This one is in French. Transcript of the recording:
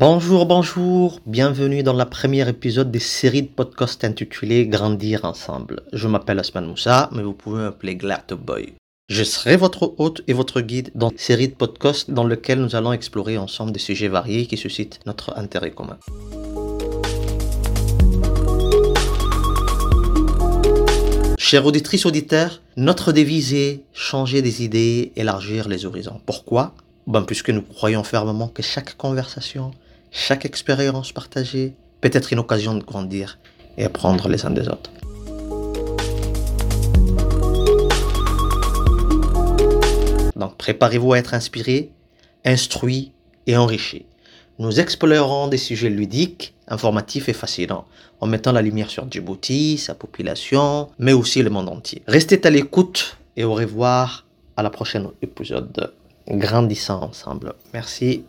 Bonjour, bonjour, bienvenue dans la première épisode des séries de podcasts intitulées Grandir ensemble. Je m'appelle Asman Moussa, mais vous pouvez m'appeler Glatt Boy. Je serai votre hôte et votre guide dans une série de podcasts dans lequel nous allons explorer ensemble des sujets variés qui suscitent notre intérêt commun. Chères auditrices, auditeurs, notre devise est changer des idées, élargir les horizons. Pourquoi? Ben, Puisque nous croyons fermement que chaque conversation, chaque expérience partagée peut être une occasion de grandir et apprendre les uns des autres. Donc préparez-vous à être inspiré, instruit et enrichi. Nous explorerons des sujets ludiques, informatifs et fascinants, en mettant la lumière sur Djibouti, sa population, mais aussi le monde entier. Restez à l'écoute et au revoir à la prochaine épisode de Grandissant ensemble. Merci.